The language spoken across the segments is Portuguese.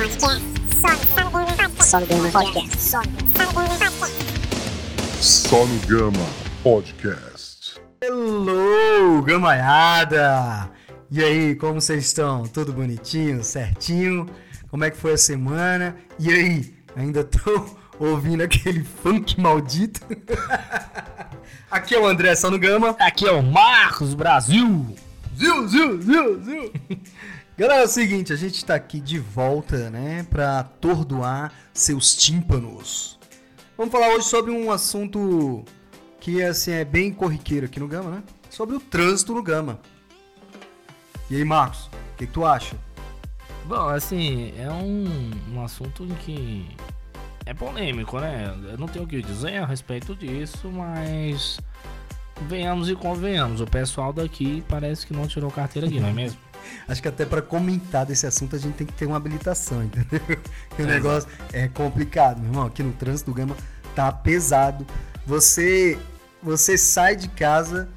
Só no Gama Podcast. Só no Gama Podcast. Só no Gama Podcast. Hello, gamaiada! E aí, como vocês estão? Tudo bonitinho, certinho? Como é que foi a semana? E aí, ainda tô ouvindo aquele funk maldito? Aqui é o André Só no Gama. Aqui é o Marcos Brasil. Ziu, ziu, ziu, ziu. Galera, é o seguinte, a gente tá aqui de volta, né, pra atordoar seus tímpanos. Vamos falar hoje sobre um assunto que, assim, é bem corriqueiro aqui no Gama, né? Sobre o trânsito no Gama. E aí, Marcos, o que, que tu acha? Bom, assim, é um, um assunto que é polêmico, né? Eu não tenho o que dizer a respeito disso, mas venhamos e convenhamos. O pessoal daqui parece que não tirou carteira aqui, não é mesmo? Acho que até pra comentar desse assunto a gente tem que ter uma habilitação, entendeu? Que o É, negócio é complicado, meu irmão. Aqui no trânsito do Gama tá pesado. Você você sai de casa,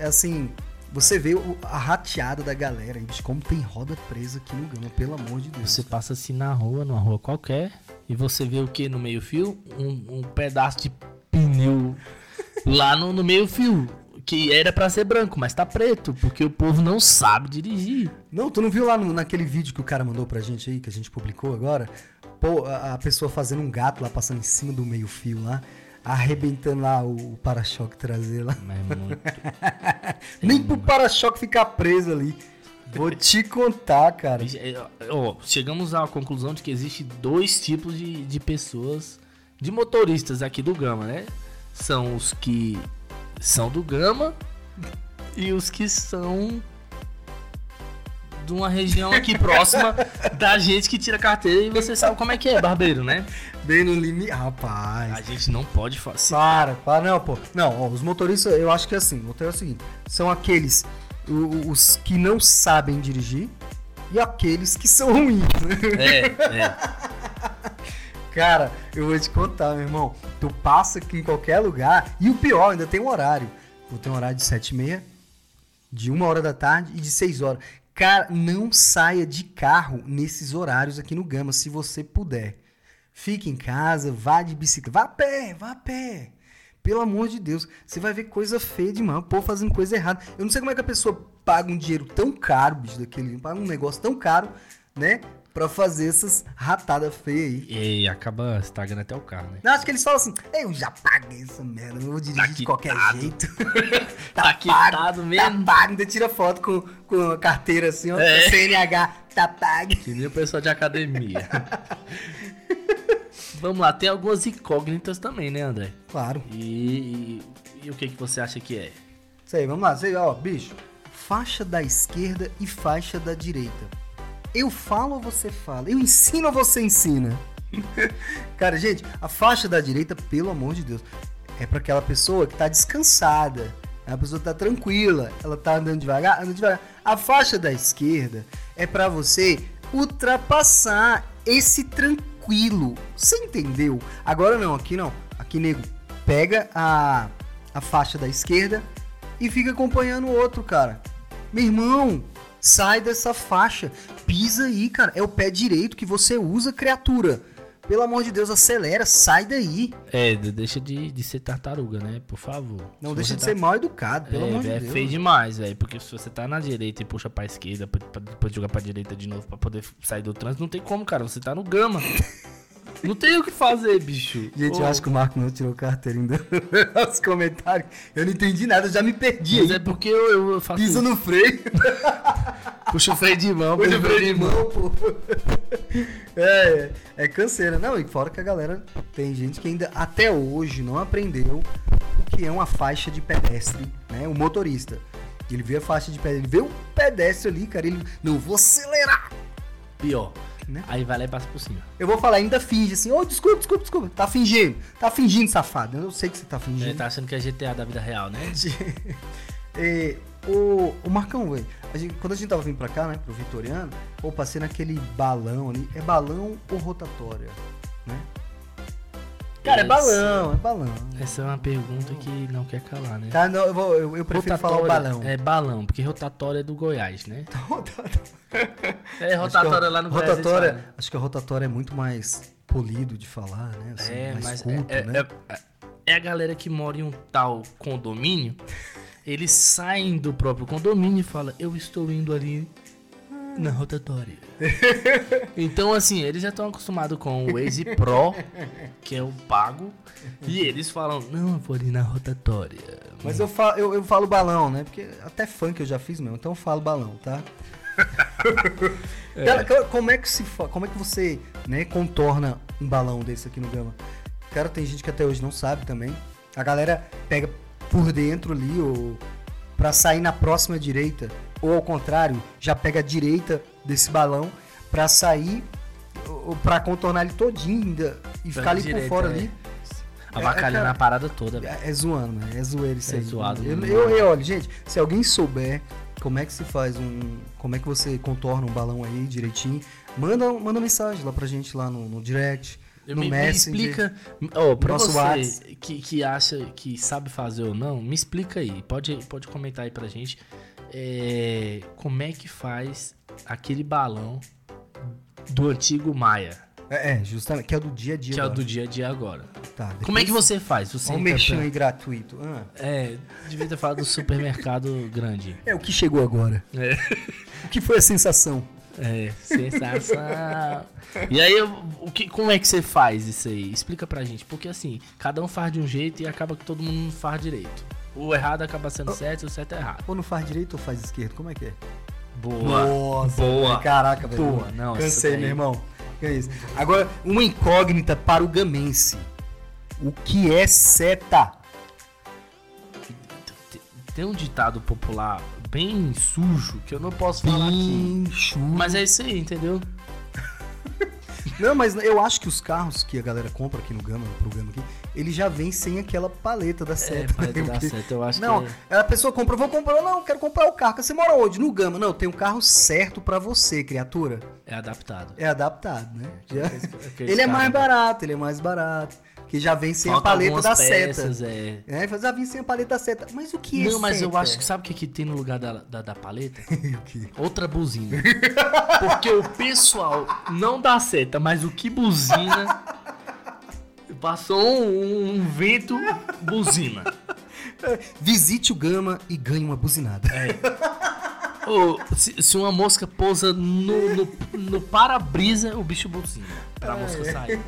assim, você vê a rateada da galera, bicho, como tem roda presa aqui no Gama, pelo amor de Deus. Você passa assim na rua, numa rua qualquer, e você vê o que no meio-fio? Um, um pedaço de pneu lá no, no meio-fio. Que era pra ser branco, mas tá preto, porque o povo não sabe dirigir. Não, tu não viu lá no- naquele vídeo que o cara mandou pra gente aí, que a gente publicou agora? Pô, a, a pessoa fazendo um gato lá, passando em cima do meio fio lá, arrebentando lá o, o para-choque traseiro lá. Mas é muito. Nem pro para-choque ficar preso ali. Vou te contar, cara. É, ó, chegamos à conclusão de que existe dois tipos de, de pessoas, de motoristas aqui do Gama, né? São os que são do Gama e os que são de uma região aqui próxima da gente que tira carteira e você sabe como é que é, barbeiro, né? Bem no limite. A Rapaz. gente não pode fazer. Para, para, não, pô. Não, ó, os motoristas, eu acho que é assim. O é o seguinte: são aqueles, o- os que não sabem dirigir e aqueles que são ruins? É, é. Cara, eu vou te contar, meu irmão. Tu passa aqui em qualquer lugar. E o pior, ainda tem um horário. Tu tem um horário de 7 e meia, de 1 hora da tarde e de 6 horas. Cara, não saia de carro nesses horários aqui no Gama, se você puder. Fique em casa, vá de bicicleta. Vá a pé, vá a pé. Pelo amor de Deus, você vai ver coisa feia demais, o povo fazendo coisa errada. Eu não sei como é que a pessoa paga um dinheiro tão caro, bicho, daquele, paga um negócio tão caro, né? Pra fazer essas ratadas feias aí. E acaba estragando até o carro, né? Não, acho que eles falam assim, eu já paguei essa merda, não vou dirigir Tá de qualquer quitado. jeito. Tá quitado mesmo. Tá pago, ainda tira foto com, com a carteira assim, ó, É. CNH, tá pago. Que nem o pessoal de academia. Vamos lá, tem algumas incógnitas também, né, André? Claro. E, e- e o que, que você acha que é? Isso aí, vamos lá, aí, ó, bicho. Faixa da esquerda e faixa da direita. Eu falo ou você fala? Eu ensino ou você ensina? Cara, gente, a faixa da direita, pelo amor de Deus, é pra aquela pessoa que tá descansada. A pessoa tá tranquila, ela tá andando devagar, anda devagar. A faixa da esquerda é pra você ultrapassar esse tranquilo. Você entendeu? Agora não, aqui não. Aqui, nego, pega a, a faixa da esquerda e fica acompanhando o outro, cara. Meu irmão, sai dessa faixa. Pisa aí, cara. É o pé direito que você usa, criatura. Pelo amor de Deus, acelera, sai daí. É, de- deixa de, de ser tartaruga, né? Por favor. Não Se deixa de tá- ser mal educado, pelo é, amor de é Deus. feio demais, velho. Porque se você tá na direita e puxa pra esquerda, pra, pra depois jogar pra direita de novo pra poder sair do trânsito, não tem como, cara. Você tá no gama. não tem o que fazer, bicho. Gente, Ô, eu acho que o Marco não tirou carteira ainda nos comentários. Eu não entendi nada, eu já me perdi Mas aí. é porque eu, eu faço. Pisa no freio. Puxa o freio de mão, Puxa o freio de mão, pô. É, é canseira. Não, e fora que a galera tem gente que ainda até hoje não aprendeu o que é uma faixa de pedestre, né? O motorista. Ele vê a faixa de pedestre, ele vê o pedestre ali, cara, ele não vou acelerar. Pior. Né? Aí vai lá e passa por cima. Eu vou falar, ainda finge assim, ô, desculpa, desculpa, desculpa. Tá fingindo, tá fingindo, safado. Eu sei que você tá fingindo. Ele tá achando que é GTA da vida real, né? É, o, o Marcão, velho, a gente- quando a gente tava vindo pra cá, né, pro Vitoriano, pô, passei naquele balão ali. É balão ou rotatória, né? Cara, é balão, é balão. Essa é uma pergunta que não quer calar, né? Tá, não, eu, vou- eu- eu prefiro falar o balão. É balão, porque rotatória é do Goiás, né? Rotatória. É rotatória lá no Goiás. eles rotatória, falam. acho que a rotatória é muito mais polido de falar, né? Assim, É, mais mas culto, é, é- né? é- é a galera que mora em um tal condomínio. Eles saem do próprio condomínio e falam: Eu estou indo ali na rotatória. então, assim, eles já estão acostumados com o Waze Pro, que é o pago, e eles falam: Não, eu vou ali na rotatória. Mas eu falo, eu, eu falo balão, né? Porque até funk eu já fiz mesmo, então eu falo balão, tá? Cara, cara, como é que se como é que você, né, contorna um balão desse aqui no Gama? Cara, tem gente que até hoje não sabe também. A galera pega por dentro ali ou para sair na próxima direita, ou ao contrário, já pega a direita desse balão pra sair ou para contornar ele todinho ainda e ficar ali por direita, fora é. ali. Avacalhando cara, a parada toda. É, é zoando, mano. É zoeiro isso É aí. zoado Eu, eu, eu, olha, gente, se alguém souber como é que se faz um. Como é que você contorna um balão aí direitinho, manda, manda mensagem lá pra gente lá no, no direct. No me, me Messenger. explica, oh, pra Nosso você que, que acha que sabe fazer ou não, me explica aí. Pode, pode comentar aí pra gente é, como é que faz aquele balão do antigo Maia, É, é, justamente. Que é o do dia a dia. que é o agora. do dia a dia agora. Tá, Como é que depois- você faz? Você Olha um mexão pra- aí gratuito. Ah, É, devia ter falado do supermercado grande. é o que chegou agora. É. O que foi a sensação? É, sensação. e aí, o que, como é que você faz isso aí? Explica pra gente. Porque assim, cada um faz de um jeito e acaba que todo mundo não faz direito. O errado acaba sendo certo e o certo é errado. Ou não faz direito ou faz esquerdo? Como é que é? Boa. Nossa, Boa. Caraca, velho. Boa, não, Cansei, daí- meu irmão. É isso. Agora, uma incógnita para o gamense. O que é seta? Tem um ditado popular bem sujo que eu não posso falar aqui. Pincho. Mas é isso aí, entendeu? Não, mas eu acho que os carros que a galera compra aqui no Gama, no programa aqui, ele já vem sem aquela paleta da É, seta. paleta né? da seta, eu acho não, que a pessoa compra, vou comprar, não, quero comprar o carro. Você mora onde? No Gama. Não, tem um carro certo pra você, criatura. é adaptado. É adaptado, né? Já- aqueles Ele é mais barato, ele é mais barato. Que já vem sem Falta a paleta da peças, seta. É. É, já vem sem a paleta da seta. Mas o que é Não, mas eu seta? acho que sabe o que, que tem no lugar da, da, da paleta? Outra buzina. Porque o pessoal não dá seta, mas o que buzina. Passou um, um vento, buzina. Visite o Gama e ganhe uma buzinada. Ô, se, se uma mosca pousa no, no, no para-brisa, o bicho buzina. Pra mosca sair.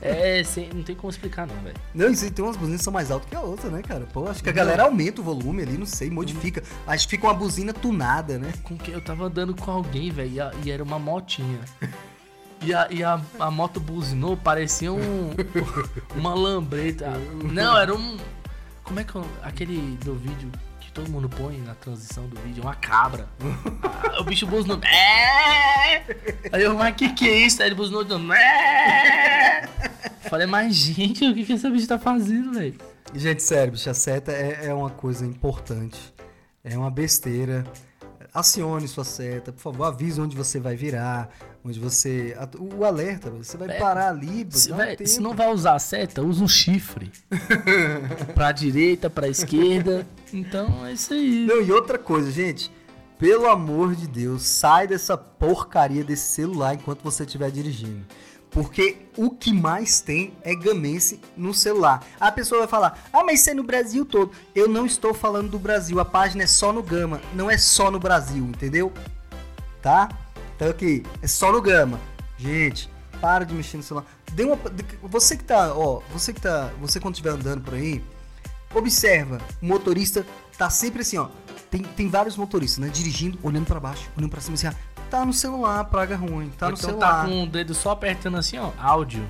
É, sem, não tem como explicar, não, velho. Não, isso tem umas buzinas que são mais altas que a outra, né, cara? Pô, acho que a galera aumenta o volume ali, não sei, modifica. Acho que fica uma buzina tunada, né? Com que eu tava andando com alguém, velho, e, e era uma motinha. E a, e a, a moto buzinou, parecia um, uma lambreta. Não, era um. Como é que eu, aquele do vídeo que todo mundo põe na transição do vídeo? Uma cabra. Ah, o bicho buzinou. "É!" Aí eu, mas que que é isso? Aí ele buzinou. de novo, "É!" Falei, mas gente, o que que esse bicho tá fazendo, velho? Gente, sério, bicho, a seta é, é uma coisa importante. É uma besteira. Acione sua seta, por favor, avise onde você vai virar, onde você. O alerta, você vai É, parar ali, Se, um se não vai usar a seta, usa um chifre. pra direita, pra esquerda. Então é isso aí. Não, e outra coisa, gente. Pelo amor de Deus, sai dessa porcaria desse celular enquanto você estiver dirigindo. Porque o que mais tem é gamense no celular. A pessoa vai falar, ah, mas isso é no Brasil todo. Eu não estou falando do Brasil, a página é só no Gama, não é só no Brasil, entendeu? Tá? Então aqui, é só no Gama. Gente, para de mexer no celular. Dê uma, você que tá, ó, você que tá, você quando estiver andando por aí, Observa, o motorista tá sempre assim, ó. Tem, tem vários motoristas, né? Dirigindo, olhando pra baixo, olhando pra cima assim, ah, tá no celular, praga ruim, tá Ou no então celular. tá com o dedo só apertando assim, ó, áudio.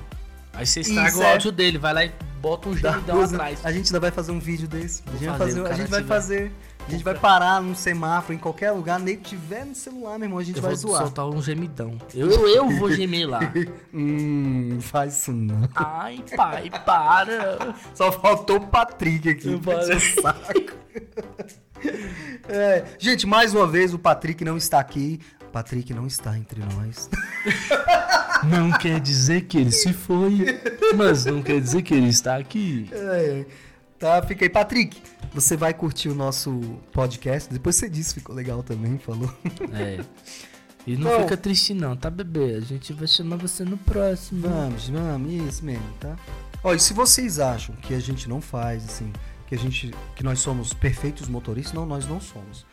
Aí você estraga Isso, o é. áudio dele, vai lá e bota um gemidão coisa- atrás. A gente ainda vai fazer um vídeo desse. A gente, vai, fazer, fazer, o a gente vai fazer. A gente vai parar num semáforo, em qualquer lugar, nem que tiver no celular, meu irmão, a gente Eu vai vou zoar. soltar um gemidão. Eu, eu, eu vou gemer lá. Hum, faz isso não. Ai, pai, para. Só faltou o Patrick aqui. Eu saco. É, gente, mais uma vez o Patrick não está aqui. Patrick não está entre nós. Não quer dizer que ele se foi. Mas não quer dizer que ele está aqui. É, tá, fica aí. Patrick, você vai curtir o nosso podcast. Depois você disse, ficou legal também, falou. É. E não Bom. fica triste não, tá, bebê? A gente vai chamar você no próximo. Vamos, vamos, isso mesmo, tá? Olha, se vocês acham que a gente não faz, assim, que a gente, que nós somos perfeitos motoristas, não, nós não somos.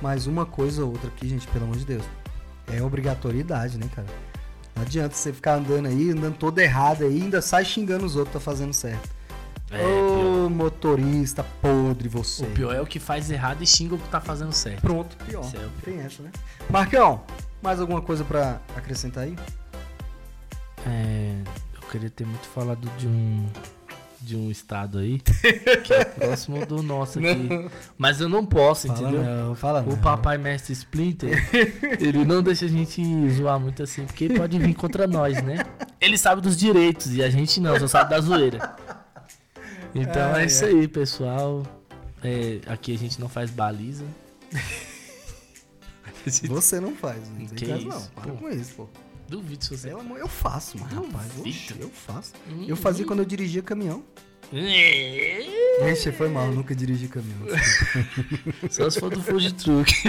Mas uma coisa ou outra aqui, gente, pelo amor de Deus, é obrigatoriedade, né, cara? Não adianta você ficar andando aí, andando todo errado aí, ainda sai xingando os outros, tá fazendo certo. É, Ô, pior. motorista podre você. O pior é o que faz errado e xinga o que tá fazendo certo. Pronto, pior. É o pior. Tem essa, né? Marcão, mais alguma coisa pra acrescentar aí? É, eu queria ter muito falado de um de um estado aí que é próximo do nosso aqui, mas eu não posso, Fala entendeu? não, fala O não. papai mestre Splinter, ele não deixa a gente zoar muito assim, porque pode vir contra nós, né? Ele sabe dos direitos e a gente não, só sabe da zoeira. Então Ai, é isso aí, pessoal. É, aqui a gente não faz baliza. Você não faz, não Que tem caso não. Para pô. com isso, pô. Duvido se você. Pelo amor, eu faço, mano. Rapaz, oxe, eu faço. Hum, Eu fazia quando eu dirigia caminhão. Ixi, foi mal, eu nunca dirigi caminhão. Só se for do Fuji Truck.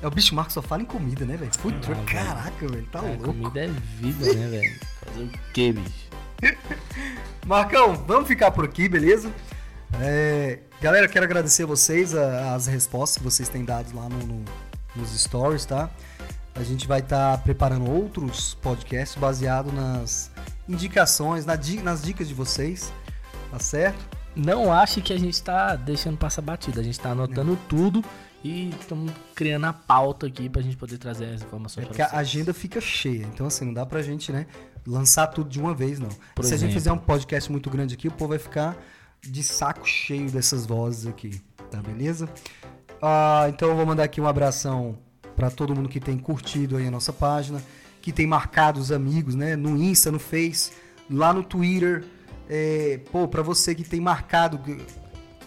É o bicho Marco só fala em comida, né, velho? Food truck, Ah, caraca, velho, tá É, louco. comida é vida, né, velho? Fazer o quê, bicho? Marcão, vamos ficar por aqui, beleza? É, galera, quero agradecer a vocês a- as respostas que vocês têm dado lá no- no- nos stories, tá? A gente vai estar preparando outros podcasts baseados nas indicações, na di- nas dicas de vocês, tá certo? Não ache que a gente tá deixando passar batida. A gente tá anotando tudo e estamos criando a pauta aqui pra gente poder trazer as É informações porque pra a agenda fica cheia, então assim, não dá pra gente, né, lançar tudo de uma vez, não. Por Se a gente exemplo. fizer um podcast muito grande aqui, o povo vai ficar de saco cheio dessas vozes aqui, tá beleza? Ah, então eu vou mandar aqui um abração pra todo mundo que tem curtido aí a nossa página, que tem marcado os amigos, né, no Insta, no Face, lá no Twitter, é, pô, pra você que tem marcado,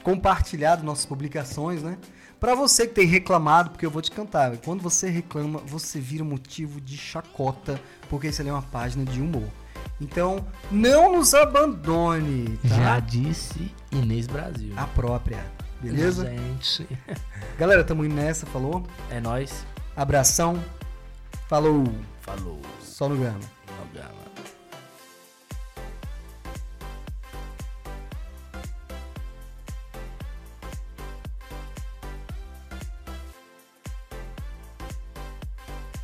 compartilhado nossas publicações, né? Pra você que tem reclamado, porque eu vou te cantar, quando você reclama, você vira motivo de chacota, porque isso ali é uma página de humor. Então, não nos abandone, tá? Já disse Inês Brasil. A própria, beleza? Gente. Galera, tamo indo nessa, falou? É nóis. Abração, falou, Falou. só no grama. Programa.